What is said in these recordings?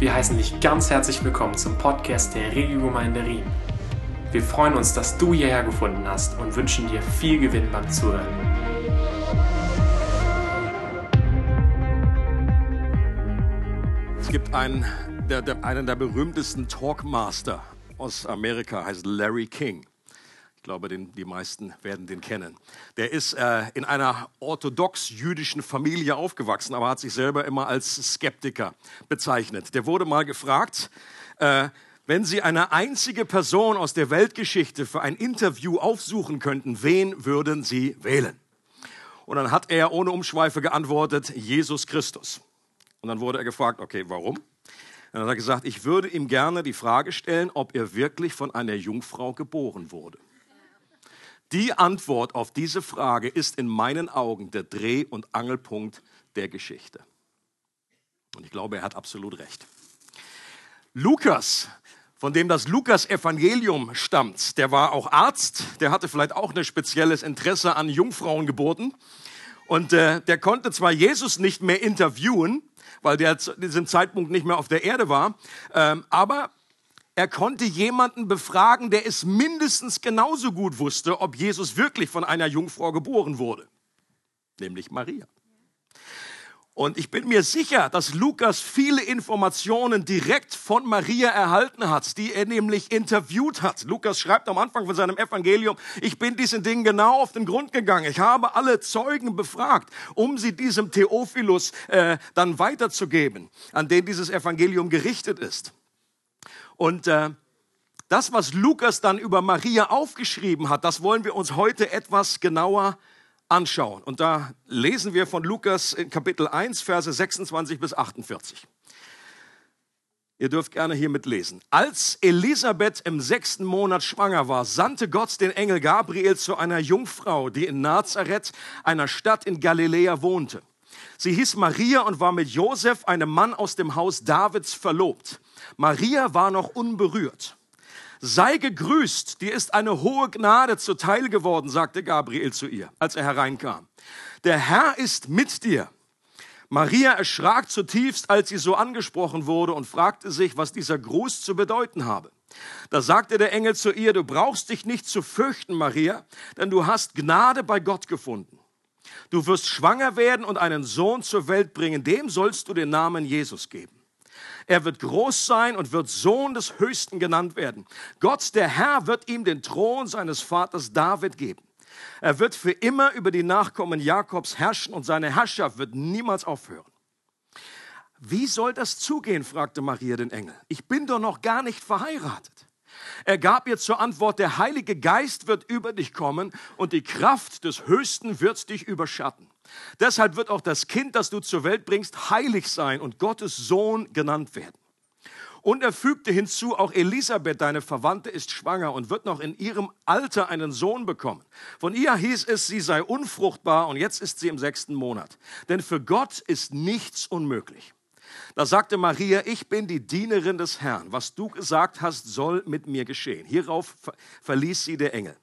Wir heißen dich ganz herzlich willkommen zum Podcast der Regiogemeinde Riem. Wir freuen uns, dass du hierher gefunden hast und wünschen dir viel Gewinn beim Zuhören. Es gibt einen der, der, einen der berühmtesten Talkmaster aus Amerika, heißt Larry King. Ich glaube, den, die meisten werden den kennen. Der ist äh, in einer orthodox-jüdischen Familie aufgewachsen, aber hat sich selber immer als Skeptiker bezeichnet. Der wurde mal gefragt, äh, wenn Sie eine einzige Person aus der Weltgeschichte für ein Interview aufsuchen könnten, wen würden Sie wählen? Und dann hat er ohne Umschweife geantwortet, Jesus Christus. Und dann wurde er gefragt, okay, warum? Dann hat er gesagt, ich würde ihm gerne die Frage stellen, ob er wirklich von einer Jungfrau geboren wurde. Die Antwort auf diese Frage ist in meinen Augen der Dreh- und Angelpunkt der Geschichte. Und ich glaube, er hat absolut recht. Lukas, von dem das Lukas-Evangelium stammt, der war auch Arzt, der hatte vielleicht auch ein spezielles Interesse an Jungfrauengeburten. Und äh, der konnte zwar Jesus nicht mehr interviewen, weil der zu diesem Zeitpunkt nicht mehr auf der Erde war, ähm, aber er konnte jemanden befragen, der es mindestens genauso gut wusste, ob Jesus wirklich von einer Jungfrau geboren wurde, nämlich Maria. Und ich bin mir sicher, dass Lukas viele Informationen direkt von Maria erhalten hat, die er nämlich interviewt hat. Lukas schreibt am Anfang von seinem Evangelium, ich bin diesen Dingen genau auf den Grund gegangen. Ich habe alle Zeugen befragt, um sie diesem Theophilus äh, dann weiterzugeben, an den dieses Evangelium gerichtet ist. Und äh, das, was Lukas dann über Maria aufgeschrieben hat, das wollen wir uns heute etwas genauer anschauen. Und da lesen wir von Lukas in Kapitel 1, Verse 26 bis 48. Ihr dürft gerne hier mitlesen. Als Elisabeth im sechsten Monat schwanger war, sandte Gott den Engel Gabriel zu einer Jungfrau, die in Nazareth, einer Stadt in Galiläa, wohnte. Sie hieß Maria und war mit Josef, einem Mann aus dem Haus Davids, verlobt. Maria war noch unberührt. Sei gegrüßt, dir ist eine hohe Gnade zuteil geworden, sagte Gabriel zu ihr, als er hereinkam. Der Herr ist mit dir. Maria erschrak zutiefst, als sie so angesprochen wurde und fragte sich, was dieser Gruß zu bedeuten habe. Da sagte der Engel zu ihr, du brauchst dich nicht zu fürchten, Maria, denn du hast Gnade bei Gott gefunden. Du wirst schwanger werden und einen Sohn zur Welt bringen, dem sollst du den Namen Jesus geben. Er wird groß sein und wird Sohn des Höchsten genannt werden. Gott, der Herr, wird ihm den Thron seines Vaters David geben. Er wird für immer über die Nachkommen Jakobs herrschen und seine Herrschaft wird niemals aufhören. Wie soll das zugehen? fragte Maria den Engel. Ich bin doch noch gar nicht verheiratet. Er gab ihr zur Antwort, der Heilige Geist wird über dich kommen und die Kraft des Höchsten wird dich überschatten. Deshalb wird auch das Kind, das du zur Welt bringst, heilig sein und Gottes Sohn genannt werden. Und er fügte hinzu, auch Elisabeth, deine Verwandte, ist schwanger und wird noch in ihrem Alter einen Sohn bekommen. Von ihr hieß es, sie sei unfruchtbar und jetzt ist sie im sechsten Monat. Denn für Gott ist nichts unmöglich. Da sagte Maria, ich bin die Dienerin des Herrn. Was du gesagt hast, soll mit mir geschehen. Hierauf verließ sie der Engel.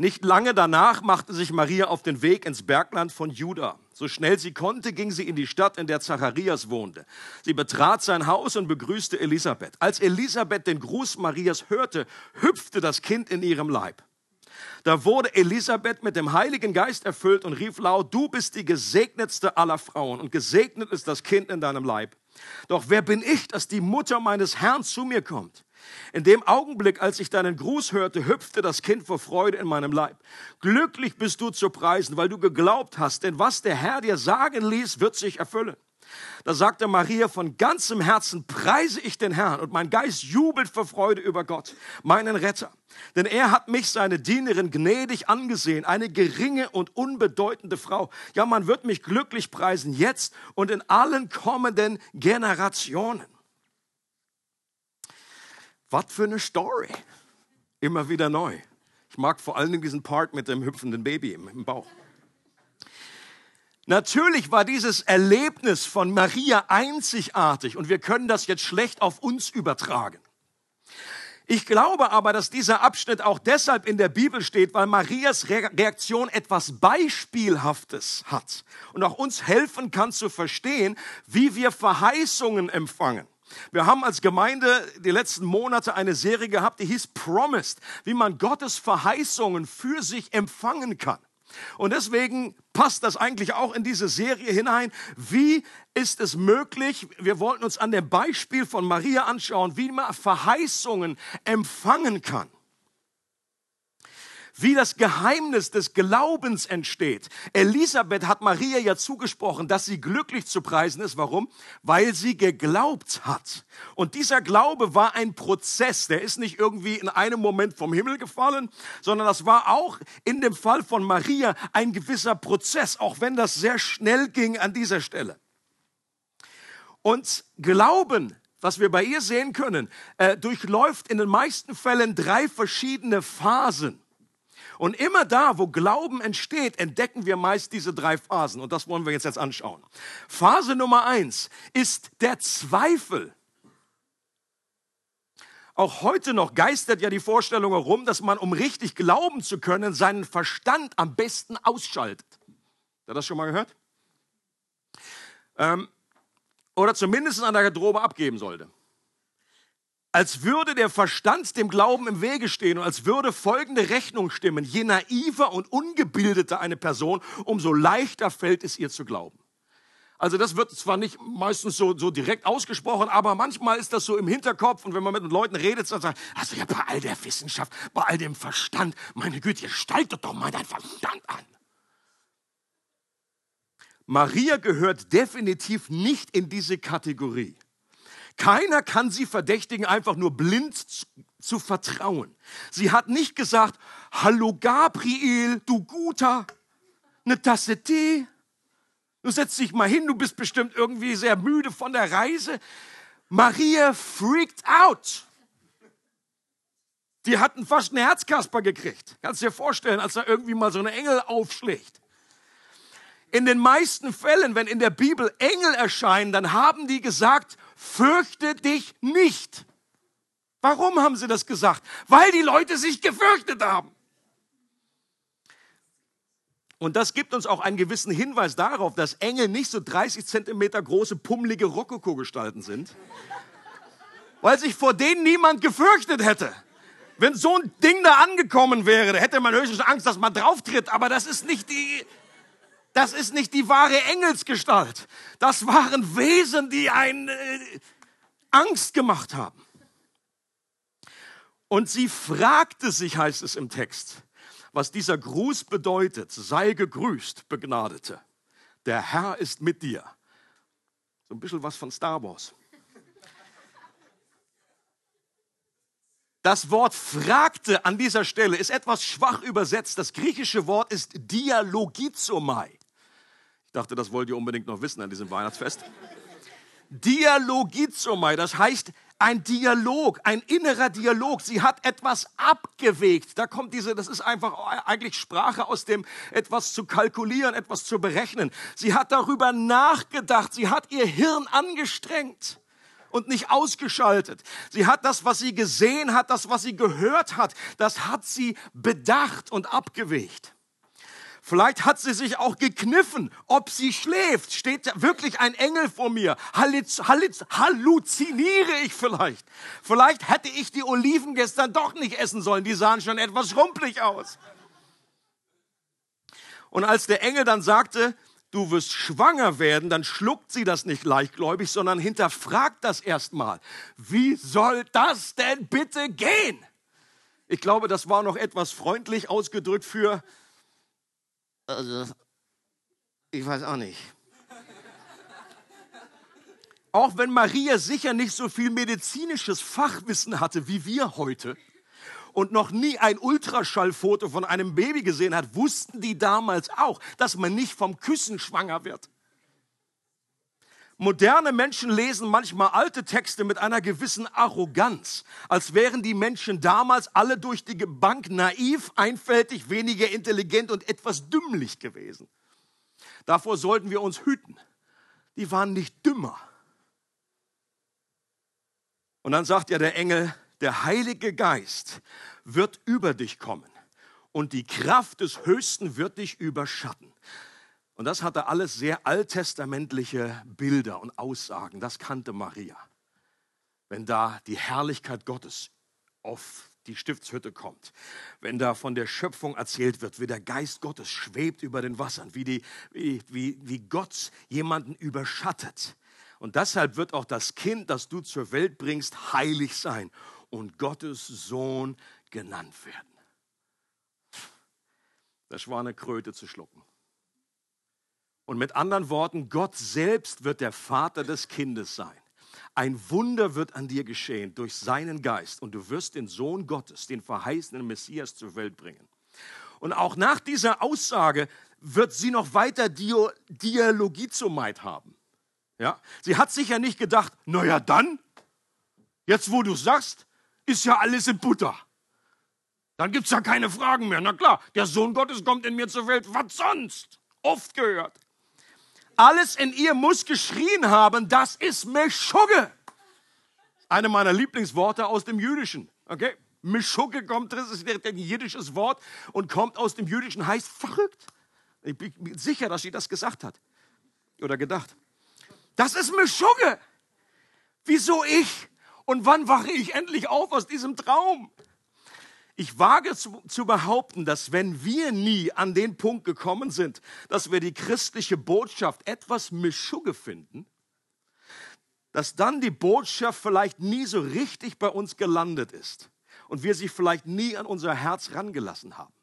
Nicht lange danach machte sich Maria auf den Weg ins Bergland von Juda. So schnell sie konnte, ging sie in die Stadt, in der Zacharias wohnte. Sie betrat sein Haus und begrüßte Elisabeth. Als Elisabeth den Gruß Marias hörte, hüpfte das Kind in ihrem Leib. Da wurde Elisabeth mit dem Heiligen Geist erfüllt und rief laut, du bist die gesegnetste aller Frauen und gesegnet ist das Kind in deinem Leib. Doch wer bin ich, dass die Mutter meines Herrn zu mir kommt? In dem Augenblick, als ich deinen Gruß hörte, hüpfte das Kind vor Freude in meinem Leib. Glücklich bist du zu preisen, weil du geglaubt hast, denn was der Herr dir sagen ließ, wird sich erfüllen. Da sagte Maria, von ganzem Herzen preise ich den Herrn und mein Geist jubelt vor Freude über Gott, meinen Retter. Denn er hat mich, seine Dienerin, gnädig angesehen, eine geringe und unbedeutende Frau. Ja, man wird mich glücklich preisen, jetzt und in allen kommenden Generationen. Was für eine Story. Immer wieder neu. Ich mag vor allen Dingen diesen Part mit dem hüpfenden Baby im, Bauch. Natürlich war dieses Erlebnis von Maria einzigartig und wir können das jetzt schlecht auf uns übertragen. Ich glaube aber, dass dieser Abschnitt auch deshalb in der Bibel steht, weil Marias Reaktion etwas Beispielhaftes hat und auch uns helfen kann zu verstehen, wie wir Verheißungen empfangen. Wir haben als Gemeinde die letzten Monate eine Serie gehabt, die hieß Promised, wie man Gottes Verheißungen für sich empfangen kann. Und deswegen passt das eigentlich auch in diese Serie hinein. Wie ist es möglich? Wir wollten uns an dem Beispiel von Maria anschauen, wie man Verheißungen empfangen kann wie das Geheimnis des Glaubens entsteht. Elisabeth hat Maria ja zugesprochen, dass sie glücklich zu preisen ist. Warum? Weil sie geglaubt hat. Und dieser Glaube war ein Prozess. Der ist nicht irgendwie in einem Moment vom Himmel gefallen, sondern das war auch in dem Fall von Maria ein gewisser Prozess, auch wenn das sehr schnell ging an dieser Stelle. Und Glauben was wir bei ihr sehen können, äh, durchläuft in den meisten Fällen drei verschiedene Phasen. Und immer da, wo Glauben entsteht, entdecken wir meist diese drei Phasen. Und das wollen wir jetzt, jetzt anschauen. Phase Nummer eins ist der Zweifel. Auch heute noch geistert ja die Vorstellung herum, dass man, um richtig glauben zu können, seinen Verstand am besten ausschaltet. Hat das schon mal gehört? Ähm, oder zumindest an der Garderobe abgeben sollte als würde der Verstand dem Glauben im Wege stehen und als würde folgende Rechnung stimmen. Je naiver und ungebildeter eine Person, umso leichter fällt es ihr zu glauben. Also das wird zwar nicht meistens so, so direkt ausgesprochen, aber manchmal ist das so im Hinterkopf und wenn man mit Leuten redet, dann sagt, also ja, bei all der Wissenschaft, bei all dem Verstand, meine Güte, steigt doch mal dein Verstand an. Maria gehört definitiv nicht in diese Kategorie. Keiner kann sie verdächtigen, einfach nur blind zu, vertrauen. Sie hat nicht gesagt, hallo Gabriel, du Guter, eine Tasse Tee. Du setzt dich mal hin, du bist bestimmt irgendwie sehr müde von der Reise. Maria freaked out. Die hatten fast einen Herzkasper gekriegt. Kannst dir vorstellen, als da irgendwie mal so ein Engel aufschlägt. In den meisten Fällen, wenn in der Bibel Engel erscheinen, dann haben die gesagt, fürchte dich nicht. Warum haben sie das gesagt? Weil die Leute sich gefürchtet haben. Und das gibt uns auch einen gewissen Hinweis darauf, dass Engel nicht so 30 Zentimeter große, pummelige Rokoko-Gestalten sind, weil sich vor denen niemand gefürchtet hätte. Wenn so ein Ding da angekommen wäre, hätte man höchstens Angst, dass man drauftritt, aber das ist nicht die, das ist nicht die wahre Engelsgestalt. Das waren Wesen, die ein äh, Angst gemacht haben. Und sie fragte sich, heißt es im Text, was dieser Gruß bedeutet. Sei gegrüßt, Begnadete. Der Herr ist mit dir. So ein bisschen was von Star Wars. Das Wort fragte an dieser Stelle ist etwas schwach übersetzt. Das griechische Wort ist dialogizomai. Dachte, das wollt ihr unbedingt noch wissen an diesem Weihnachtsfest. Dialogizomai, das heißt ein Dialog, ein innerer Dialog. Sie hat etwas abgewegt. Da kommt diese, das ist einfach eigentlich Sprache aus dem etwas zu kalkulieren, etwas zu berechnen. Sie hat darüber nachgedacht. Sie hat ihr Hirn angestrengt und nicht ausgeschaltet. Sie hat das, was sie gesehen hat, das, was sie gehört hat, das hat sie bedacht und abgewegt. Vielleicht hat sie sich auch gekniffen, ob sie schläft. Steht wirklich ein Engel vor mir? Halluz, halluz, halluziniere ich vielleicht? Vielleicht hätte ich die Oliven gestern doch nicht essen sollen. Die sahen schon etwas schrumpelig aus. Und als der Engel dann sagte, du wirst schwanger werden, dann schluckt sie das nicht leichtgläubig, sondern hinterfragt das erstmal. Wie soll das denn bitte gehen? Ich glaube, das war noch etwas freundlich ausgedrückt für, also, ich weiß auch nicht. Auch wenn Maria sicher nicht so viel medizinisches Fachwissen hatte wie wir heute und noch nie ein Ultraschallfoto von einem Baby gesehen hat, wussten die damals auch, dass man nicht vom Küssen schwanger wird. Moderne Menschen lesen manchmal alte Texte mit einer gewissen Arroganz, als wären die Menschen damals alle durch die Bank naiv, einfältig, weniger intelligent und etwas dümmlich gewesen. Davor sollten wir uns hüten. Die waren nicht dümmer. Und dann sagt ja der Engel, der Heilige Geist wird über dich kommen und die Kraft des Höchsten wird dich überschatten. Und das hatte alles sehr alttestamentliche Bilder und Aussagen. Das kannte Maria. Wenn da die Herrlichkeit Gottes auf die Stiftshütte kommt, wenn da von der Schöpfung erzählt wird, wie der Geist Gottes schwebt über den Wassern, wie, die, wie, wie, wie Gott jemanden überschattet. Und deshalb wird auch das Kind, das du zur Welt bringst, heilig sein und Gottes Sohn genannt werden. Das war eine Kröte zu schlucken. Und mit anderen Worten, Gott selbst wird der Vater des Kindes sein. Ein Wunder wird an dir geschehen durch seinen Geist und du wirst den Sohn Gottes, den verheißenen Messias zur Welt bringen. Und auch nach dieser Aussage wird sie noch weiter Dialogie zum Maid haben. Ja? Sie hat sich ja nicht gedacht, naja dann, jetzt wo du sagst, ist ja alles in Butter. Dann gibt es ja keine Fragen mehr. Na klar, der Sohn Gottes kommt in mir zur Welt. Was sonst? Oft gehört. Alles in ihr muss geschrien haben, das ist Meschugge. Eine meiner Lieblingsworte aus dem Jüdischen. Okay? Meschugge kommt, das ist ein jiddisches Wort und kommt aus dem Jüdischen, heißt verrückt. Ich bin sicher, dass sie das gesagt hat oder gedacht. Das ist Meschugge. Wieso ich? Und wann wache ich endlich auf aus diesem Traum? Ich wage zu, zu, behaupten, dass wenn wir nie an den Punkt gekommen sind, dass wir die christliche Botschaft etwas Mischugge finden, dass dann die Botschaft vielleicht nie so richtig bei uns gelandet ist und wir sie vielleicht nie an unser Herz rangelassen haben.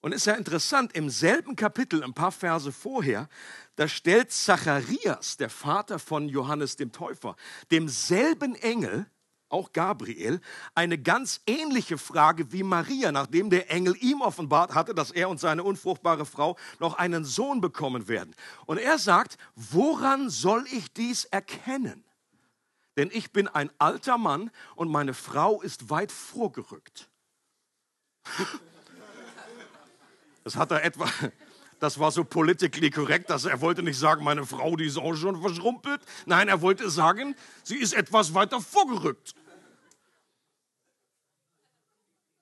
Und ist ja interessant, im selben Kapitel, ein paar Verse vorher, da stellt Zacharias, der Vater von Johannes dem Täufer, demselben Engel, auch Gabriel, eine ganz ähnliche Frage wie Maria, nachdem der Engel ihm offenbart hatte, dass er und seine unfruchtbare Frau noch einen Sohn bekommen werden. Und er sagt, woran soll ich dies erkennen? Denn ich bin ein alter Mann und meine Frau ist weit vorgerückt. Das hat er etwa, das war so politically korrekt, dass er wollte nicht sagen, meine Frau, die ist auch schon verschrumpelt. Nein, er wollte sagen, sie ist etwas weiter vorgerückt.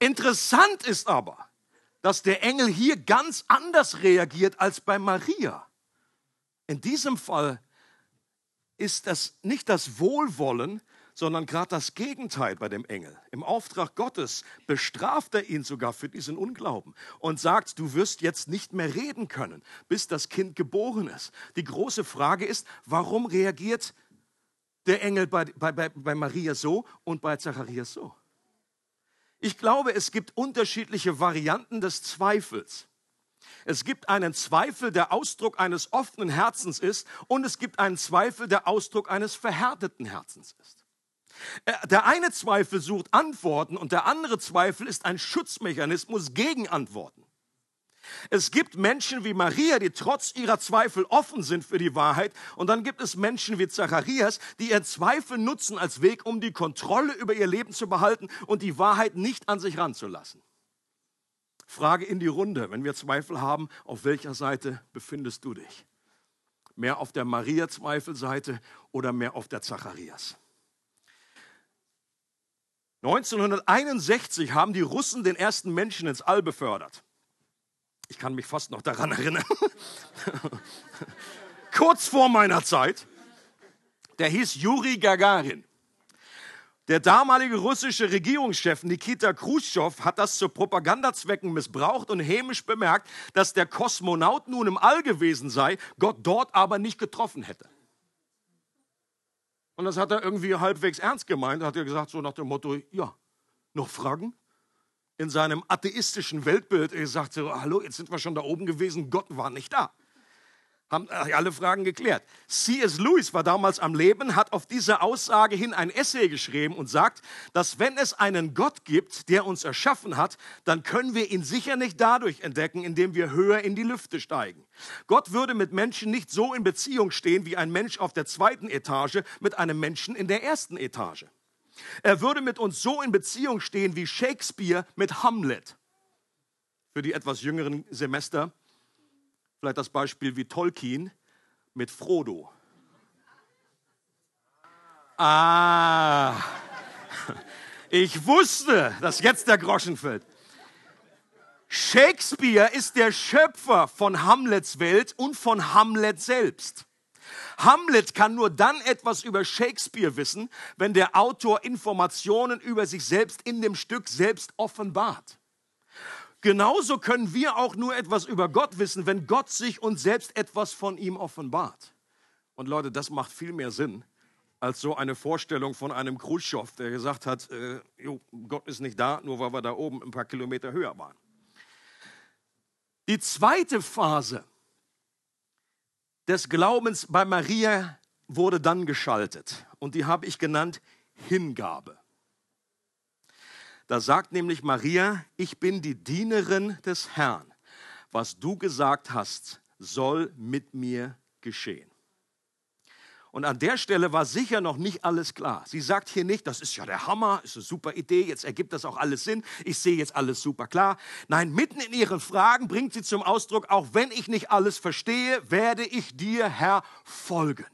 Interessant ist aber, dass der Engel hier ganz anders reagiert als bei Maria. In diesem Fall ist das nicht das Wohlwollen, sondern gerade das Gegenteil bei dem Engel. Im Auftrag Gottes bestraft er ihn sogar für diesen Unglauben und sagt, du wirst jetzt nicht mehr reden können, bis das Kind geboren ist. Die große Frage ist, warum reagiert der Engel bei, bei, bei Maria so und bei Zacharias so? Ich glaube, es gibt unterschiedliche Varianten des Zweifels. Es gibt einen Zweifel, der Ausdruck eines offenen Herzens ist, und es gibt einen Zweifel, der Ausdruck eines verhärteten Herzens ist. Äh, der eine Zweifel sucht Antworten und der andere Zweifel ist ein Schutzmechanismus gegen Antworten. Es gibt Menschen wie Maria, die trotz ihrer Zweifel offen sind für die Wahrheit. Und dann gibt es Menschen wie Zacharias, die ihren Zweifel nutzen als Weg, um die Kontrolle über ihr Leben zu behalten und die Wahrheit nicht an sich ranzulassen. Frage in die Runde, wenn wir Zweifel haben, auf welcher Seite befindest du dich? Mehr auf der Maria-Zweifelseite oder mehr auf der Zacharias? 1961 haben die Russen den ersten Menschen ins All befördert. Ich kann mich fast noch daran erinnern. Kurz vor meiner Zeit. Der hieß Juri Gagarin. Der damalige russische Regierungschef Nikita Khrushchev hat das zu Propagandazwecken missbraucht und hämisch bemerkt, dass der Kosmonaut nun im All gewesen sei, Gott dort aber nicht getroffen hätte. Und das hat er irgendwie halbwegs ernst gemeint. Hat er gesagt, so nach dem Motto, ja, noch Fragen? In seinem atheistischen Weltbild, er sagte, hallo, jetzt sind wir schon da oben gewesen, Gott war nicht da haben äh, alle Fragen geklärt. C.S. Lewis war damals am Leben, hat auf diese Aussage hin ein Essay geschrieben und sagt, dass wenn es einen Gott gibt, der uns erschaffen hat, dann können wir ihn sicher nicht dadurch entdecken, indem wir höher in die Lüfte steigen. Gott würde mit Menschen nicht so in Beziehung stehen wie ein Mensch auf der zweiten Etage mit einem Menschen in der ersten Etage. Er würde mit uns so in Beziehung stehen wie Shakespeare mit Hamlet. Für die etwas jüngeren Semester Vielleicht das Beispiel wie Tolkien mit Frodo. Ah, ich wusste, dass jetzt der Groschen fällt. Shakespeare ist der Schöpfer von Hamlets Welt und von Hamlet selbst. Hamlet kann nur dann etwas über Shakespeare wissen, wenn der Autor Informationen über sich selbst in dem Stück selbst offenbart. Genauso können wir auch nur etwas über Gott wissen, wenn Gott sich uns selbst etwas von ihm offenbart. Und Leute, das macht viel mehr Sinn als so eine Vorstellung von einem Khrushchev, der gesagt hat, äh, jo, Gott ist nicht da, nur weil wir da oben ein paar Kilometer höher waren. Die zweite Phase des Glaubens bei Maria wurde dann geschaltet und die habe ich genannt Hingabe. Da sagt nämlich Maria, ich bin die Dienerin des Herrn. Was du gesagt hast, soll mit mir geschehen. Und an der Stelle war sicher noch nicht alles klar. Sie sagt hier nicht, das ist ja der Hammer, ist eine super Idee, jetzt ergibt das auch alles Sinn, ich sehe jetzt alles super klar. Nein, mitten in ihren Fragen bringt sie zum Ausdruck, auch wenn ich nicht alles verstehe, werde ich dir, Herr, folgen.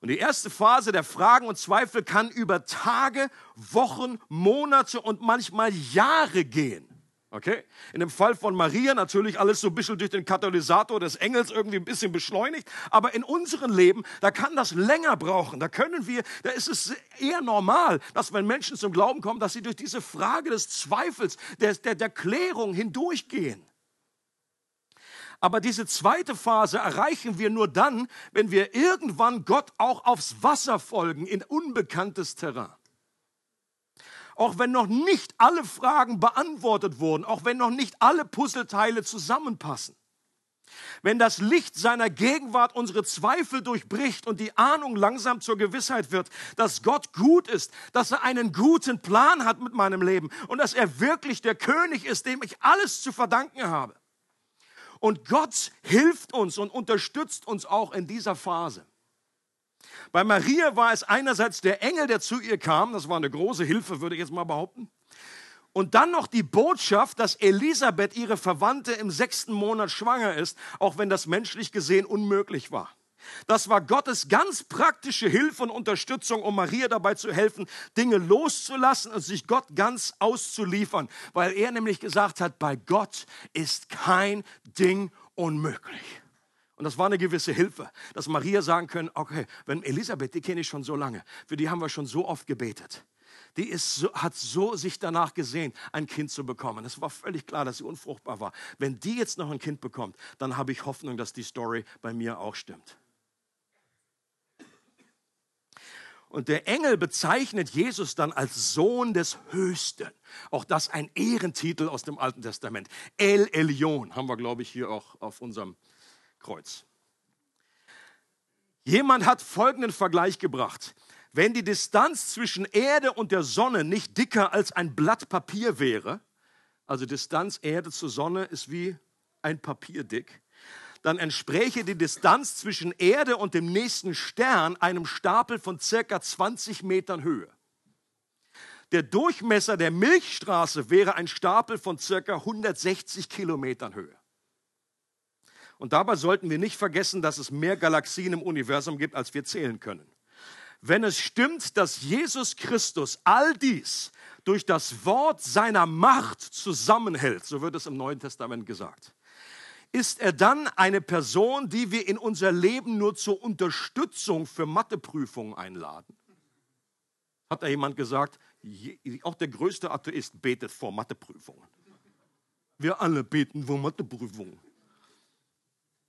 Und die erste Phase der Fragen und Zweifel kann über Tage, Wochen, Monate und manchmal Jahre gehen. Okay? In dem Fall von Maria natürlich alles so ein bisschen durch den Katalysator des Engels irgendwie ein bisschen beschleunigt. Aber in unserem Leben, da kann das länger brauchen. Da können wir, da ist es eher normal, dass wenn Menschen zum Glauben kommen, dass sie durch diese Frage des Zweifels, der, der, der Klärung hindurchgehen. Aber diese zweite Phase erreichen wir nur dann, wenn wir irgendwann Gott auch aufs Wasser folgen, in unbekanntes Terrain auch wenn noch nicht alle Fragen beantwortet wurden, auch wenn noch nicht alle Puzzleteile zusammenpassen. Wenn das Licht seiner Gegenwart unsere Zweifel durchbricht und die Ahnung langsam zur Gewissheit wird, dass Gott gut ist, dass er einen guten Plan hat mit meinem Leben und dass er wirklich der König ist, dem ich alles zu verdanken habe. Und Gott hilft uns und unterstützt uns auch in dieser Phase. Bei Maria war es einerseits der Engel, der zu ihr kam, das war eine große Hilfe, würde ich jetzt mal behaupten. Und dann noch die Botschaft, dass Elisabeth, ihre Verwandte, im sechsten Monat schwanger ist, auch wenn das menschlich gesehen unmöglich war. Das war Gottes ganz praktische Hilfe und Unterstützung, um Maria dabei zu helfen, Dinge loszulassen und sich Gott ganz auszuliefern, weil er nämlich gesagt hat, bei Gott ist kein Ding unmöglich. Und das war eine gewisse Hilfe, dass Maria sagen können, okay, wenn Elisabeth, die kenne ich schon so lange, für die haben wir schon so oft gebetet. Die ist so, hat so sich danach gesehen, ein Kind zu bekommen. Es war völlig klar, dass sie unfruchtbar war. Wenn die jetzt noch ein Kind bekommt, dann habe ich Hoffnung, dass die Story bei mir auch stimmt. Und der Engel bezeichnet Jesus dann als Sohn des Höchsten. Auch das ein Ehrentitel aus dem Alten Testament. El Elion haben wir, glaube ich, hier auch auf unserem Kreuz. Jemand hat folgenden Vergleich gebracht. Wenn die Distanz zwischen Erde und der Sonne nicht dicker als ein Blatt Papier wäre, also Distanz Erde zur Sonne ist wie ein Papier dick, dann entspräche die Distanz zwischen Erde und dem nächsten Stern einem Stapel von circa 20 Metern Höhe. Der Durchmesser der Milchstraße wäre ein Stapel von circa 160 Kilometern Höhe. Und dabei sollten wir nicht vergessen, dass es mehr Galaxien im Universum gibt, als wir zählen können. Wenn es stimmt, dass Jesus Christus all dies durch das Wort seiner Macht zusammenhält, so wird es im Neuen Testament gesagt, ist er dann eine Person, die wir in unser Leben nur zur Unterstützung für Matheprüfungen einladen? Hat da jemand gesagt, auch der größte Atheist betet vor Matheprüfungen. Wir alle beten vor Matheprüfungen.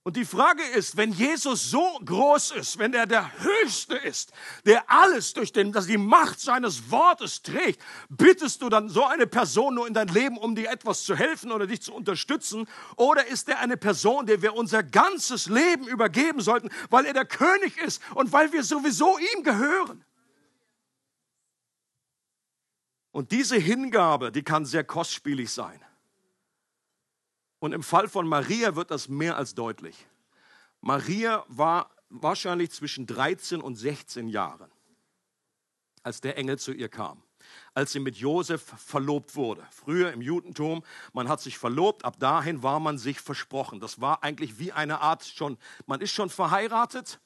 Und die Frage ist, wenn Jesus so groß ist, wenn er der Höchste ist, der alles durch den, dass die Macht seines Wortes trägt, bittest du dann so eine Person nur in dein Leben, um dir etwas zu helfen oder dich zu unterstützen? Oder ist er eine Person, der wir unser ganzes Leben übergeben sollten, weil er der König ist und weil wir sowieso ihm gehören? Und diese Hingabe, die kann sehr kostspielig sein. Und im Fall von Maria wird das mehr als deutlich. Maria war wahrscheinlich zwischen 13 und 16 Jahren, als der Engel zu ihr kam als sie mit Josef verlobt wurde. Früher im Judentum, man hat sich verlobt, ab dahin war man sich versprochen. Das war eigentlich wie eine Art schon, man ist schon verheiratet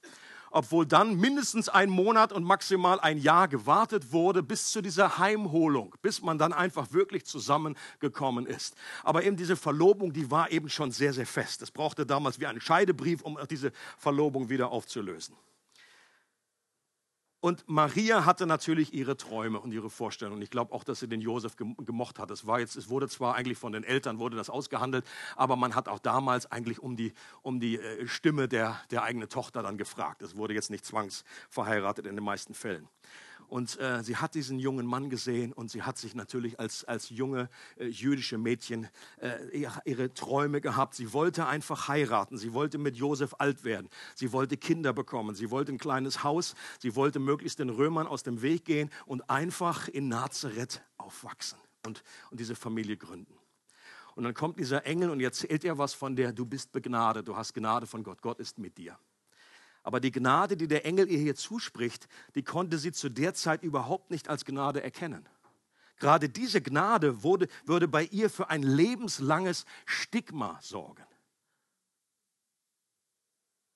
obwohl dann mindestens ein Monat und maximal ein Jahr gewartet wurde bis zu dieser Heimholung, bis man dann einfach wirklich zusammengekommen ist. Aber eben diese Verlobung, die war eben schon sehr, sehr fest. Es brauchte damals wie einen Scheidebrief, um diese Verlobung wieder aufzulösen. Und Maria hatte natürlich ihre Träume und ihre Vorstellungen. Ich glaube auch, dass sie den Josef gemocht hat. Es, war jetzt, es wurde zwar eigentlich von den Eltern wurde das ausgehandelt, aber man hat auch damals eigentlich um die, um die äh, Stimme der, der eigenen Tochter dann gefragt. Es wurde jetzt nicht zwangsverheiratet in den meisten Fällen. Und äh, sie hat diesen jungen Mann gesehen und sie hat sich natürlich als, als junge äh, jüdische Mädchen äh, ihre, Träume gehabt. Sie wollte einfach heiraten. Sie wollte mit Josef alt werden. Sie wollte Kinder bekommen. Sie wollte ein kleines Haus. Sie wollte möglichst den Römern aus dem Weg gehen und einfach in Nazareth aufwachsen und, und diese Familie gründen. Und dann kommt dieser Engel und erzählt ihr was von der, du bist begnadet, du hast Gnade von Gott, Gott ist mit dir. Aber die Gnade, die der Engel ihr hier zuspricht, die konnte sie zu der Zeit überhaupt nicht als Gnade erkennen. Gerade diese Gnade wurde, würde bei ihr für ein lebenslanges Stigma sorgen.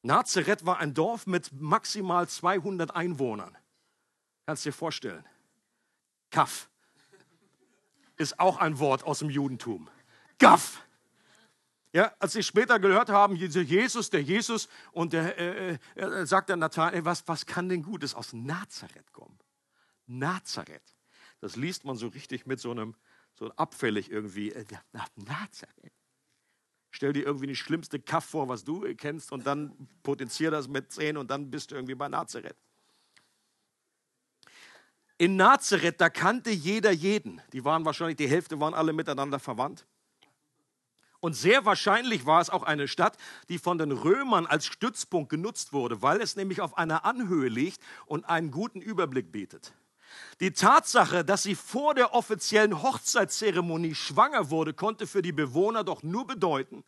Nazareth war ein Dorf mit maximal 200 Einwohnern. Kannst du dir vorstellen? Kaff ist auch ein Wort aus dem Judentum. Gaff. Ja, als sie später gehört haben, Jesus, der Jesus, und der äh, äh, sagt dann Nathanael, was, was kann denn Gutes aus Nazareth kommen? Nazareth. Das liest man so richtig mit so einem, so abfällig irgendwie. Äh, Nazareth. Stell dir irgendwie die schlimmste Kaff vor, was du kennst, und dann potenzier das mit zehn und dann bist du irgendwie bei Nazareth. In Nazareth, da kannte jeder jeden. Die waren wahrscheinlich, die Hälfte waren alle miteinander verwandt. Und sehr wahrscheinlich war es auch eine Stadt, die von den Römern als Stützpunkt genutzt wurde, weil es nämlich auf einer Anhöhe liegt und einen guten Überblick bietet. Die Tatsache, dass sie vor der offiziellen Hochzeitszeremonie schwanger wurde, konnte für die Bewohner doch nur bedeuten,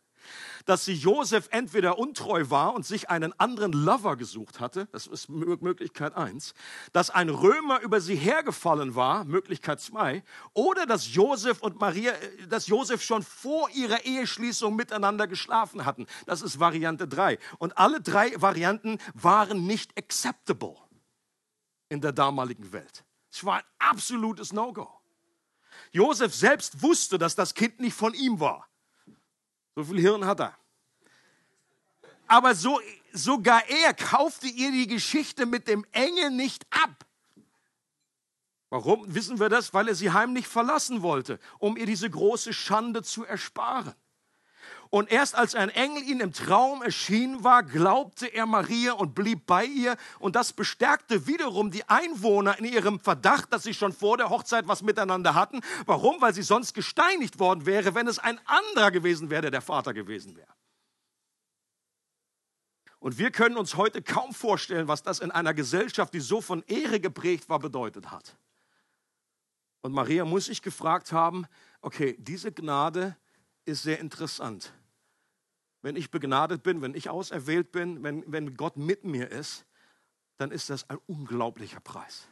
dass sie Josef entweder untreu war und sich einen anderen Lover gesucht hatte, das ist Möglichkeit eins, dass ein Römer über sie hergefallen war, Möglichkeit zwei, oder dass Josef und Maria, äh, dass Josef schon vor ihrer Eheschließung miteinander geschlafen hatten. Das ist Variante drei. Und alle drei Varianten waren nicht acceptable in der damaligen Welt. Es war ein absolutes No-Go. Josef selbst wusste, dass das Kind nicht von ihm war. So viel Hirn hat er. Aber so, sogar er kaufte ihr die Geschichte mit dem Engel nicht ab. Warum wissen wir das? Weil er sie heimlich verlassen wollte, um ihr diese große Schande zu ersparen. Und erst als ein Engel ihm im Traum erschienen war, glaubte er Maria und blieb bei ihr. Und das bestärkte wiederum die Einwohner in ihrem Verdacht, dass sie schon vor der Hochzeit was miteinander hatten. Warum? Weil sie sonst gesteinigt worden wäre, wenn es ein anderer gewesen wäre, der der Vater gewesen wäre. Und wir können uns heute kaum vorstellen, was das in einer Gesellschaft, die so von Ehre geprägt war, bedeutet hat. Und Maria muss sich gefragt haben, okay, diese Gnade ist sehr interessant. Wenn ich begnadet bin, wenn ich auserwählt bin, wenn, wenn Gott mit mir ist, dann ist das ein unglaublicher Preis.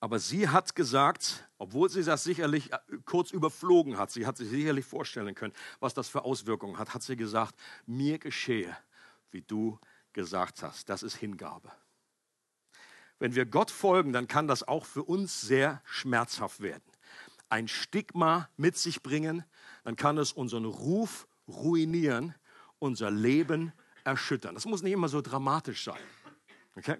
Aber sie hat gesagt, obwohl sie das sicherlich äh, kurz überflogen hat, sie hat sich sicherlich vorstellen können, was das für Auswirkungen hat, hat sie gesagt, mir geschehe, wie du gesagt hast. Das ist Hingabe. Wenn wir Gott folgen, dann kann das auch für uns sehr schmerzhaft werden ein Stigma mit sich bringen, dann kann es unseren Ruf ruinieren, unser Leben erschüttern. Das muss nicht immer so dramatisch sein. Okay?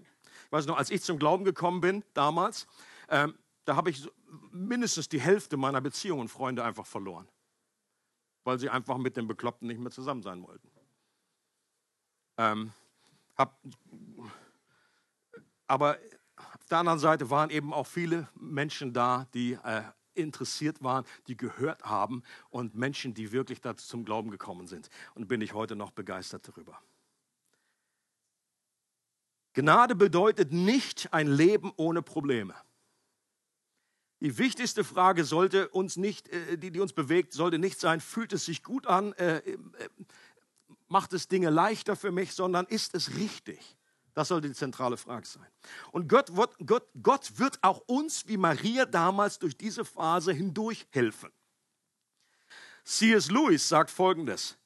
Ich weiß noch, als ich zum Glauben gekommen bin damals, ähm, da habe ich mindestens die Hälfte meiner Beziehungen und Freunde einfach verloren, weil sie einfach mit den Bekloppten nicht mehr zusammen sein wollten. Ähm, hab, aber auf der anderen Seite waren eben auch viele Menschen da, die äh, interessiert waren, die gehört haben und Menschen, die wirklich dazu zum Glauben gekommen sind. Und bin ich heute noch begeistert darüber. Gnade bedeutet nicht ein Leben ohne Probleme. Die wichtigste Frage sollte uns nicht, äh, die, die uns bewegt, sollte nicht sein, fühlt es sich gut an, äh, äh, macht es Dinge leichter für mich, sondern ist es richtig? Das sollte die zentrale Frage sein. Und Gott wird, Gott, Gott wird auch uns, wie Maria damals, durch diese Phase hindurch helfen. C.S. Lewis sagt folgendes.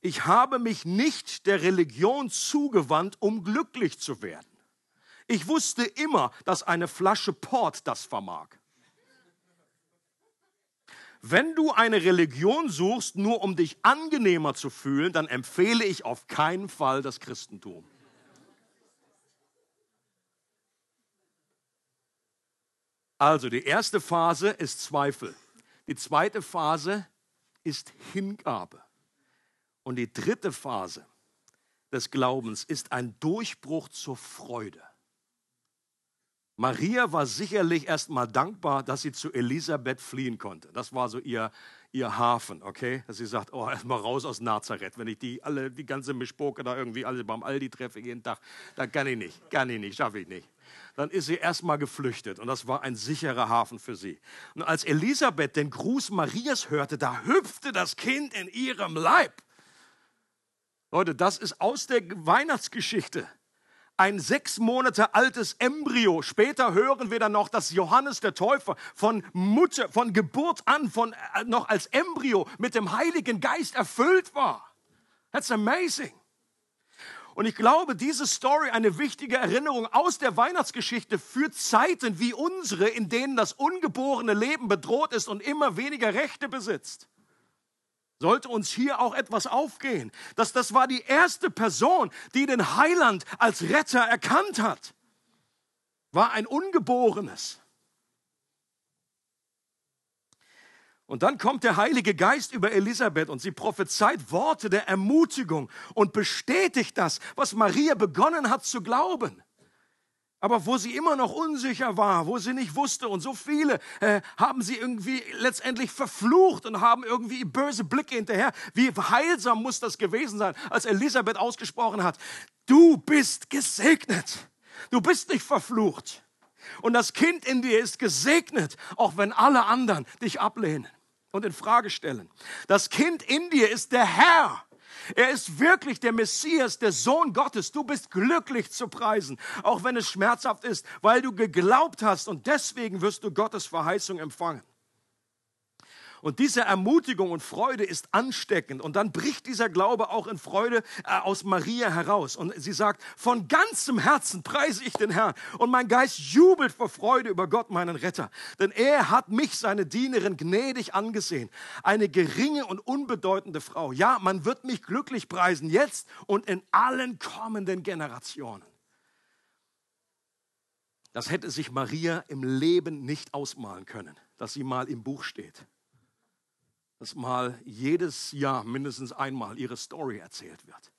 ich habe mich nicht der Religion zugewandt, um glücklich zu werden. Ich wusste immer, dass eine Flasche Port das vermag. Wenn du eine Religion suchst, nur um dich angenehmer zu fühlen, dann empfehle ich auf keinen Fall das Christentum. Also die erste Phase ist Zweifel. Die zweite Phase ist Hingabe. Und die dritte Phase des Glaubens ist ein Durchbruch zur Freude. Maria war sicherlich erst mal dankbar, dass sie zu Elisabeth fliehen konnte. Das war so ihr, ihr Hafen, okay? Dass sie sagt, oh, erst mal raus aus Nazareth. Wenn ich die alle, die ganze Mischpoke da irgendwie alle beim Aldi treffe jeden Tag, dann kann ich nicht, kann ich nicht, schaffe ich nicht. Dann ist sie erst mal geflüchtet und das war ein sicherer Hafen für sie. Und als Elisabeth den Gruß Marias hörte, da hüpfte das Kind in ihrem Leib. Leute, das ist aus der Weihnachtsgeschichte. Ein sechs Monate altes Embryo. Später hören wir dann noch, dass Johannes der Täufer von Mutter, von Geburt an, von äh, noch als Embryo mit dem Heiligen Geist erfüllt war. That's amazing. Und ich glaube, diese Story, eine wichtige Erinnerung aus der Weihnachtsgeschichte für Zeiten wie unsere, in denen das ungeborene Leben bedroht ist und immer weniger Rechte besitzt sollte uns hier auch etwas aufgehen, dass das war die erste Person, die den Heiland als Retter erkannt hat, war ein Ungeborenes. Und dann kommt der Heilige Geist über Elisabeth und sie prophezeit Worte der Ermutigung und bestätigt das, was Maria begonnen hat zu glauben aber wo sie immer noch unsicher war, wo sie nicht wusste und so viele äh, haben sie irgendwie letztendlich verflucht und haben irgendwie böse Blicke hinterher. Wie heilsam muss das gewesen sein, als Elisabeth ausgesprochen hat, du bist gesegnet, du bist nicht verflucht und das Kind in dir ist gesegnet, auch wenn alle anderen dich ablehnen und in Frage stellen. Das Kind in dir ist der Herr er ist wirklich der Messias, der Sohn Gottes. Du bist glücklich zu preisen, auch wenn es schmerzhaft ist, weil du geglaubt hast und deswegen wirst du Gottes Verheißung empfangen. Und diese Ermutigung und Freude ist ansteckend. Und dann bricht dieser Glaube auch in Freude äh, aus Maria heraus. Und sie sagt, von ganzem Herzen preise ich den Herrn. Und mein Geist jubelt vor Freude über Gott, meinen Retter. Denn er hat mich, seine Dienerin, gnädig angesehen. Eine geringe und unbedeutende Frau. Ja, man wird mich glücklich preisen, jetzt und in allen kommenden Generationen. Das hätte sich Maria im Leben nicht ausmalen können, dass sie mal im Buch steht dass mal jedes Jahr mindestens einmal ihre Story erzählt wird.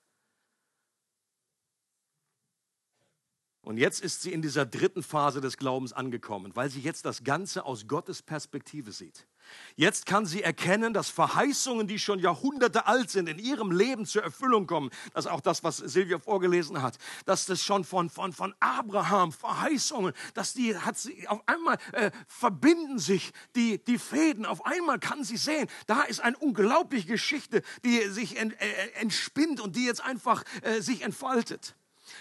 Und jetzt ist sie in dieser dritten Phase des Glaubens angekommen, weil sie jetzt das Ganze aus Gottes Perspektive sieht. Jetzt kann sie erkennen, dass Verheißungen, die schon Jahrhunderte alt sind, in ihrem Leben zur Erfüllung kommen. Das ist auch das, was Silvia vorgelesen hat. Dass das schon von, von, von Abraham Verheißungen, dass die hat sie auf einmal äh, verbinden sich die, die Fäden. Auf einmal kann sie sehen, da ist eine unglaubliche Geschichte, die sich ent, äh, entspinnt und die jetzt einfach äh, sich entfaltet.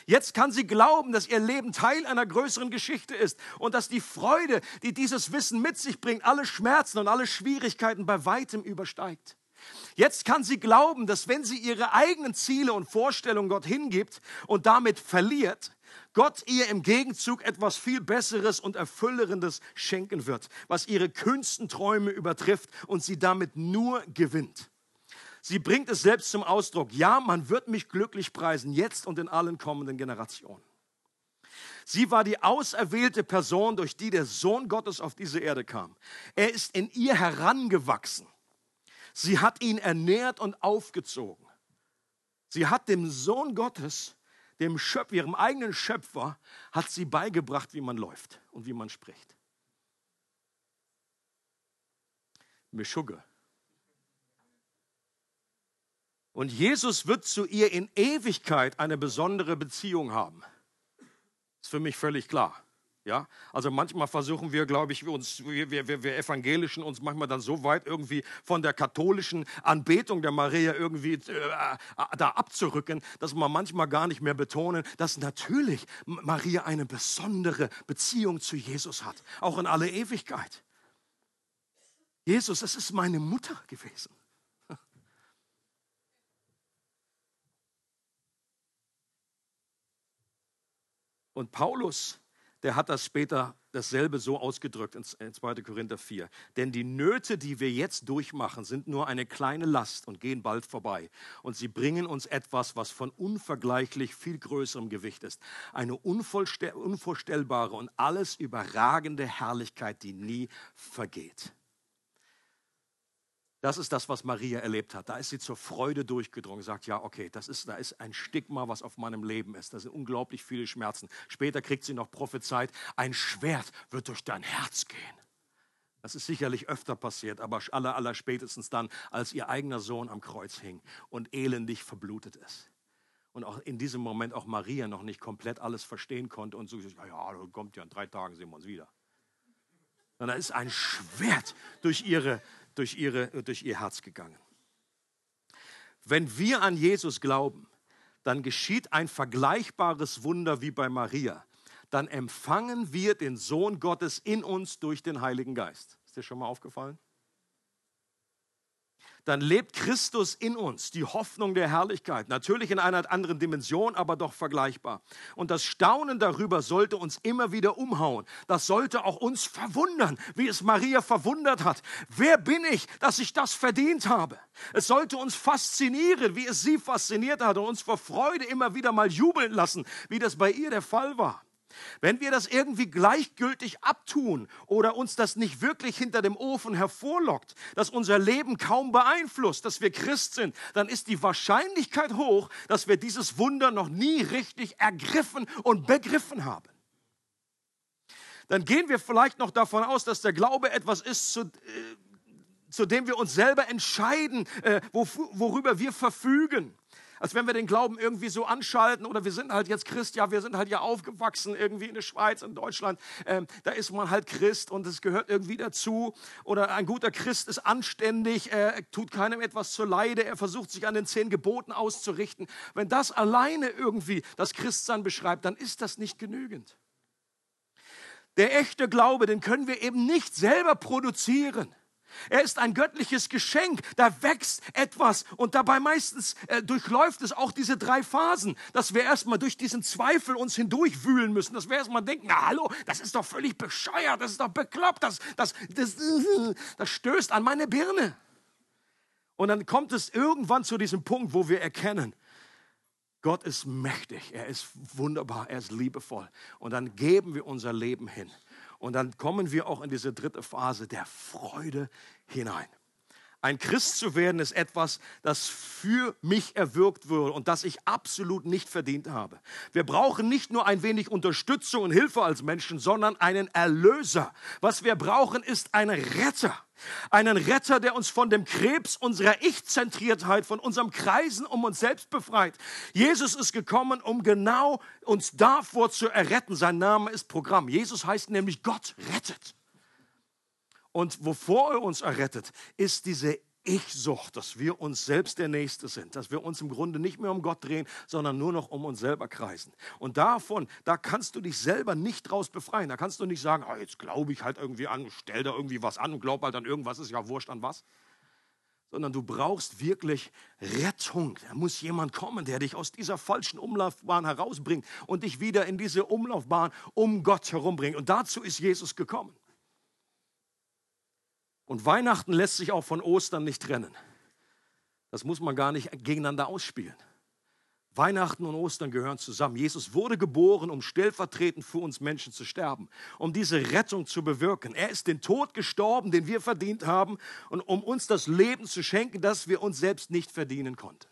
Jetzt kann sie glauben, dass ihr Leben Teil einer größeren Geschichte ist und dass die Freude, die dieses Wissen mit sich bringt, alle Schmerzen und alle Schwierigkeiten bei weitem übersteigt. Jetzt kann sie glauben, dass wenn sie ihre eigenen Ziele und Vorstellungen Gott hingibt und damit verliert, Gott ihr im Gegenzug etwas viel Besseres und Erfüllendes schenken wird, was ihre kühnsten Träume übertrifft und sie damit nur gewinnt. Sie bringt es selbst zum Ausdruck. Ja, man wird mich glücklich preisen, jetzt und in allen kommenden Generationen. Sie war die auserwählte Person, durch die der Sohn Gottes auf diese Erde kam. Er ist in ihr herangewachsen. Sie hat ihn ernährt und aufgezogen. Sie hat dem Sohn Gottes, dem Schöpfer, ihrem eigenen Schöpfer, hat sie beigebracht, wie man läuft und wie man spricht. Mischugge. Und Jesus wird zu ihr in Ewigkeit eine besondere Beziehung haben. Ist für mich völlig klar. Ja, also manchmal versuchen wir, glaube ich, wir, uns, wir, wir, wir Evangelischen uns manchmal dann so weit irgendwie von der katholischen Anbetung der Maria irgendwie äh, äh da abzurücken, dass man manchmal gar nicht mehr betonen, dass natürlich Maria eine besondere Beziehung zu Jesus hat, auch in alle Ewigkeit. Jesus, es ist meine Mutter gewesen. Und Paulus, der hat das später dasselbe so ausgedrückt in 2. Korinther 4. Denn die Nöte, die wir jetzt durchmachen, sind nur eine kleine Last und gehen bald vorbei. Und sie bringen uns etwas, was von unvergleichlich viel größerem Gewicht ist. Eine unvorstellbare und alles überragende Herrlichkeit, die nie vergeht. Das ist das, was Maria erlebt hat. Da ist sie zur Freude durchgedrungen, sagt, ja, okay, das ist, da ist ein Stigma, was auf meinem Leben ist. Da sind unglaublich viele Schmerzen. Später kriegt sie noch prophezeit, ein Schwert wird durch dein Herz gehen. Das ist sicherlich öfter passiert, aber aller, aller spätestens dann, als ihr eigener Sohn am Kreuz hing und elendig verblutet ist. Und auch in diesem Moment auch Maria noch nicht komplett alles verstehen konnte und so, ja, ja, kommt ja in drei Tagen sehen wir uns wieder. Und da ist ein Schwert durch ihre, durch, ihre, durch ihr Herz gegangen. Wenn wir an Jesus glauben, dann geschieht ein vergleichbares Wunder wie bei Maria. Dann empfangen wir den Sohn Gottes in uns durch den Heiligen Geist. Ist dir schon mal aufgefallen? Dann lebt Christus in uns, die Hoffnung der Herrlichkeit. Natürlich in einer anderen Dimension, aber doch vergleichbar. Und das Staunen darüber sollte uns immer wieder umhauen. Das sollte auch uns verwundern, wie es Maria verwundert hat. Wer bin ich, dass ich das verdient habe? Es sollte uns faszinieren, wie es sie fasziniert hat und uns vor Freude immer wieder mal jubeln lassen, wie das bei ihr der Fall war. Wenn wir das irgendwie gleichgültig abtun oder uns das nicht wirklich hinter dem Ofen hervorlockt, dass unser Leben kaum beeinflusst, dass wir Christ sind, dann ist die Wahrscheinlichkeit hoch, dass wir dieses Wunder noch nie richtig ergriffen und begriffen haben. Dann gehen wir vielleicht noch davon aus, dass der Glaube etwas ist, zu, äh, zu dem wir uns selber entscheiden, äh, worüber wir verfügen als wenn wir den Glauben irgendwie so anschalten oder wir sind halt jetzt Christ, ja, wir sind halt ja aufgewachsen irgendwie in der Schweiz, in Deutschland, ähm, da ist man halt Christ und es gehört irgendwie dazu oder ein guter Christ ist anständig, er tut keinem etwas zur Leide, er versucht sich an den zehn Geboten auszurichten. Wenn das alleine irgendwie das Christsein beschreibt, dann ist das nicht genügend. Der echte Glaube, den können wir eben nicht selber produzieren. Er ist ein göttliches Geschenk. Da wächst etwas und dabei meistens äh, durchläuft es auch diese drei Phasen, dass wir erstmal durch diesen Zweifel uns hindurchwühlen müssen, dass wir erstmal denken, na hallo, das ist doch völlig bescheuert, das ist doch bekloppt, das, das, das, das stößt an meine Birne. Und dann kommt es irgendwann zu diesem Punkt, wo wir erkennen, Gott ist mächtig, er ist wunderbar, er ist liebevoll. Und dann geben wir unser Leben hin. Und dann kommen wir auch in diese dritte Phase der Freude hinein. Ein Christ zu werden ist etwas, das für mich erwirkt wurde und das ich absolut nicht verdient habe. Wir brauchen nicht nur ein wenig Unterstützung und Hilfe als Menschen, sondern einen Erlöser. Was wir brauchen, ist ein Retter. Einen Retter, der uns von dem Krebs unserer Ich-Zentriertheit, von unserem Kreisen um uns selbst befreit. Jesus ist gekommen, um genau uns davor zu erretten. Sein Name ist Programm. Jesus heißt nämlich Gott rettet. Und wovor er uns errettet, ist diese ich-Sucht, dass wir uns selbst der Nächste sind, dass wir uns im Grunde nicht mehr um Gott drehen, sondern nur noch um uns selber kreisen. Und davon, da kannst du dich selber nicht draus befreien. Da kannst du nicht sagen, oh, jetzt glaube ich halt irgendwie an, stell da irgendwie was an und glaub halt an irgendwas, ist ja wurscht an was. Sondern du brauchst wirklich Rettung. Da muss jemand kommen, der dich aus dieser falschen Umlaufbahn herausbringt und dich wieder in diese Umlaufbahn um Gott herumbringt. Und dazu ist Jesus gekommen. Und Weihnachten lässt sich auch von Ostern nicht trennen. Das muss man gar nicht gegeneinander ausspielen. Weihnachten und Ostern gehören zusammen. Jesus wurde geboren, um stellvertretend für uns Menschen zu sterben, um diese Rettung zu bewirken. Er ist den Tod gestorben, den wir verdient haben, und um uns das Leben zu schenken, das wir uns selbst nicht verdienen konnten.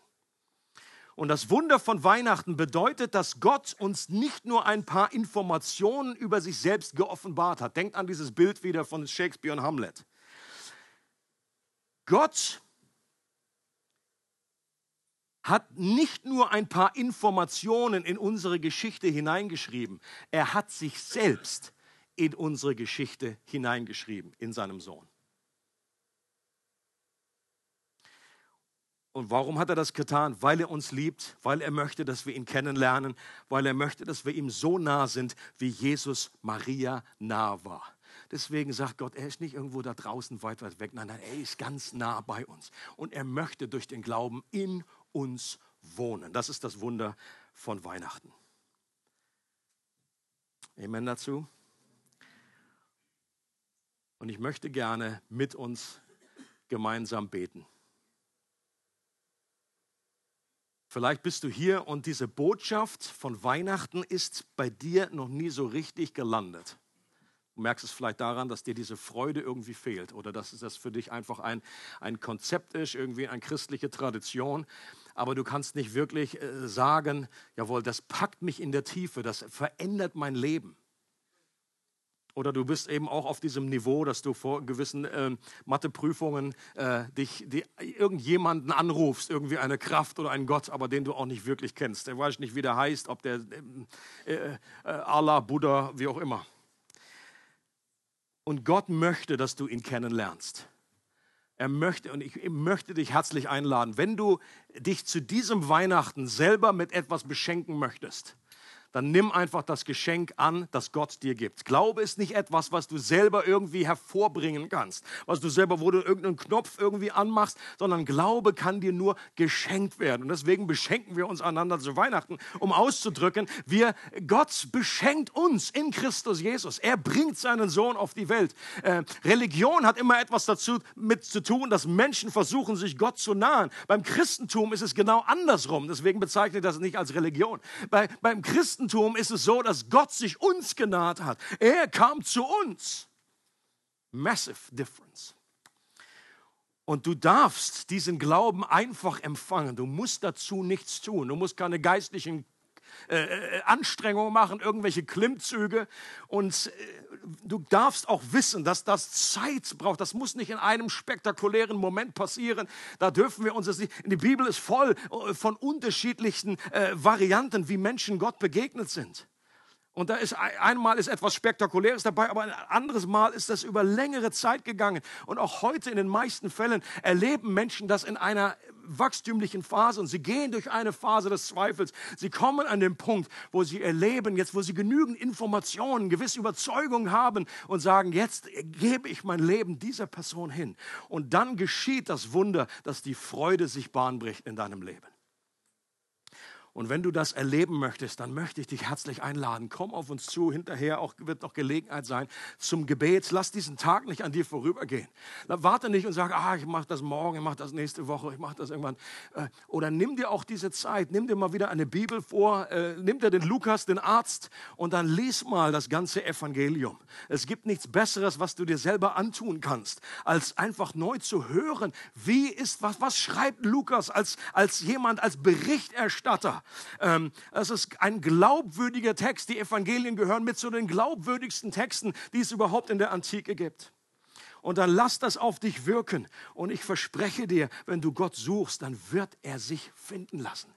Und das Wunder von Weihnachten bedeutet, dass Gott uns nicht nur ein paar Informationen über sich selbst geoffenbart hat. Denkt an dieses Bild wieder von Shakespeare und Hamlet. Gott hat nicht nur ein paar Informationen in unsere Geschichte hineingeschrieben, er hat sich selbst in unsere Geschichte hineingeschrieben, in seinem Sohn. Und warum hat er das getan? Weil er uns liebt, weil er möchte, dass wir ihn kennenlernen, weil er möchte, dass wir ihm so nah sind, wie Jesus Maria nah war. Deswegen sagt Gott, er ist nicht irgendwo da draußen weit, weit weg. Nein, nein, er ist ganz nah bei uns. Und er möchte durch den Glauben in uns wohnen. Das ist das Wunder von Weihnachten. Amen dazu. Und ich möchte gerne mit uns gemeinsam beten. Vielleicht bist du hier und diese Botschaft von Weihnachten ist bei dir noch nie so richtig gelandet. Du merkst es vielleicht daran, dass dir diese Freude irgendwie fehlt oder dass das für dich einfach ein, ein Konzept ist, irgendwie eine christliche Tradition. Aber du kannst nicht wirklich äh, sagen, jawohl, das packt mich in der Tiefe, das verändert mein Leben. Oder du bist eben auch auf diesem Niveau, dass du vor gewissen äh, Matheprüfungen äh, dich die, irgendjemanden anrufst, irgendwie eine Kraft oder einen Gott, aber den du auch nicht wirklich kennst. Der weiß nicht, wie der heißt, ob der äh, äh, Allah, Buddha, wie auch immer. Und Gott möchte, dass du ihn kennenlernst. Er möchte, und ich möchte dich herzlich einladen, wenn du dich zu diesem Weihnachten selber mit etwas beschenken möchtest, dann nimm einfach das Geschenk an, das Gott dir gibt. Glaube ist nicht etwas, was du selber irgendwie hervorbringen kannst, was du selber, wo du irgendeinen Knopf irgendwie anmachst, sondern Glaube kann dir nur geschenkt werden. Und deswegen beschenken wir uns einander zu Weihnachten, um auszudrücken, wir, Gott beschenkt uns in Christus Jesus. Er bringt seinen Sohn auf die Welt. Äh, Religion hat immer etwas dazu mit zu tun, dass Menschen versuchen, sich Gott zu nahen. Beim Christentum ist es genau andersrum. Deswegen bezeichne ich das nicht als Religion. Bei, beim Christentum Christentum ist es so, dass Gott sich uns genaht hat. Er kam zu uns. Massive difference. Und du darfst diesen Glauben einfach empfangen. Du musst dazu nichts tun. Du musst keine geistlichen äh, äh Anstrengungen machen, irgendwelche Klimmzüge. Und äh, du darfst auch wissen, dass das Zeit braucht. Das muss nicht in einem spektakulären Moment passieren. Da dürfen wir uns das nicht. Die Bibel ist voll äh, von unterschiedlichen äh, Varianten, wie Menschen Gott begegnet sind. Und da ist einmal ist etwas Spektakuläres dabei, aber ein anderes Mal ist das über längere Zeit gegangen. Und auch heute in den meisten Fällen erleben Menschen das in einer wachstümlichen Phase und sie gehen durch eine Phase des Zweifels. Sie kommen an den Punkt, wo sie erleben, jetzt wo sie genügend Informationen, gewisse Überzeugungen haben und sagen, jetzt gebe ich mein Leben dieser Person hin. Und dann geschieht das Wunder, dass die Freude sich bahnbricht in deinem Leben. Und wenn du das erleben möchtest, dann möchte ich dich herzlich einladen. Komm auf uns zu. Hinterher auch, wird noch Gelegenheit sein zum Gebet. Lass diesen Tag nicht an dir vorübergehen. Warte nicht und sag, ah, ich mache das morgen, ich mache das nächste Woche, ich mache das irgendwann. Äh, oder nimm dir auch diese Zeit, nimm dir mal wieder eine Bibel vor, äh, nimm dir den Lukas, den Arzt, und dann lies mal das ganze Evangelium. Es gibt nichts Besseres, was du dir selber antun kannst, als einfach neu zu hören, wie ist, was, was schreibt Lukas als, als jemand, als Berichterstatter es ist ein glaubwürdiger Text. Die Evangelien gehören mit zu den glaubwürdigsten Texten, die es überhaupt in der Antike gibt. Und dann lass das auf dich wirken. Und ich verspreche dir, wenn du Gott suchst, dann wird er sich finden lassen.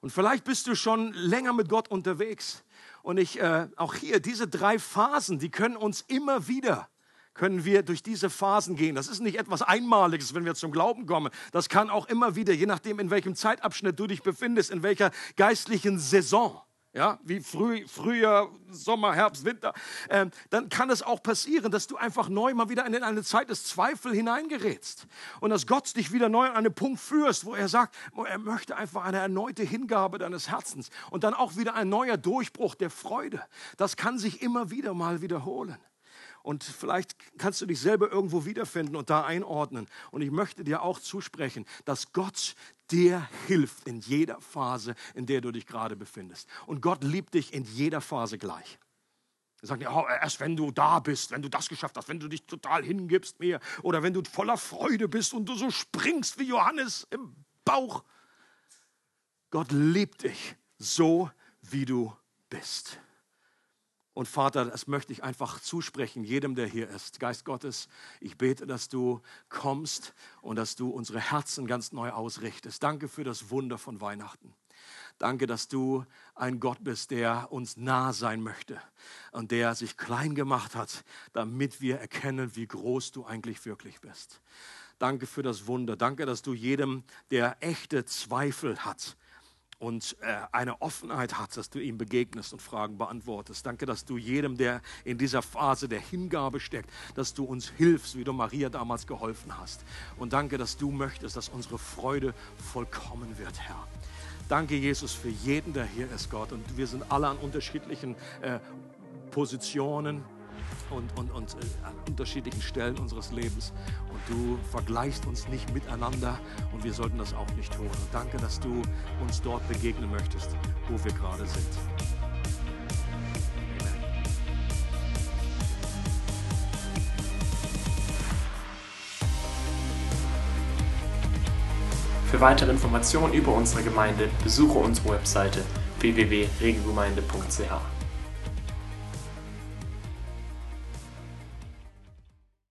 Und vielleicht bist du schon länger mit Gott unterwegs. Und ich, äh, auch hier, diese drei Phasen, die können uns immer wieder können wir durch diese Phasen gehen. Das ist nicht etwas Einmaliges, wenn wir zum Glauben kommen. Das kann auch immer wieder, je nachdem, in welchem Zeitabschnitt du dich befindest, in welcher geistlichen Saison, ja, wie Früh, Frühjahr, Sommer, Herbst, Winter, äh, dann kann es auch passieren, dass du einfach neu mal wieder in eine Zeit des Zweifels hineingerätst und dass Gott dich wieder neu an einen Punkt führst, wo er sagt, er möchte einfach eine erneute Hingabe deines Herzens und dann auch wieder ein neuer Durchbruch der Freude. Das kann sich immer wieder mal wiederholen. Und vielleicht kannst du dich selber irgendwo wiederfinden und da einordnen. Und ich möchte dir auch zusprechen, dass Gott dir hilft in jeder Phase, in der du dich gerade befindest. Und Gott liebt dich in jeder Phase gleich. Er sagt, ja, erst wenn du da bist, wenn du das geschafft hast, wenn du dich total hingibst mir oder wenn du voller Freude bist und du so springst wie Johannes im Bauch. Gott liebt dich so, wie du bist. Und Vater, das möchte ich einfach zusprechen, jedem, der hier ist. Geist Gottes, ich bete, dass du kommst und dass du unsere Herzen ganz neu ausrichtest. Danke für das Wunder von Weihnachten. Danke, dass du ein Gott bist, der uns nah sein möchte und der sich klein gemacht hat, damit wir erkennen, wie groß du eigentlich wirklich bist. Danke für das Wunder. Danke, dass du jedem, der echte Zweifel hat, und äh, eine Offenheit hast, dass du ihm begegnest und Fragen beantwortest. Danke, dass du jedem, der in dieser Phase der Hingabe steckt, dass du uns hilfst, wie du Maria damals geholfen hast. Und danke, dass du möchtest, dass unsere Freude vollkommen wird, Herr. Danke, Jesus, für jeden, der hier ist, Gott. Und wir sind alle an unterschiedlichen äh, Positionen und, und, und äh, an unterschiedlichen Stellen unseres Lebens. Und du vergleichst uns nicht miteinander und wir sollten das auch nicht tun. Und danke, dass du uns dort begegnen möchtest, wo wir gerade sind. Für weitere Informationen über unsere Gemeinde besuche unsere Webseite www.regelgemeinde.ch.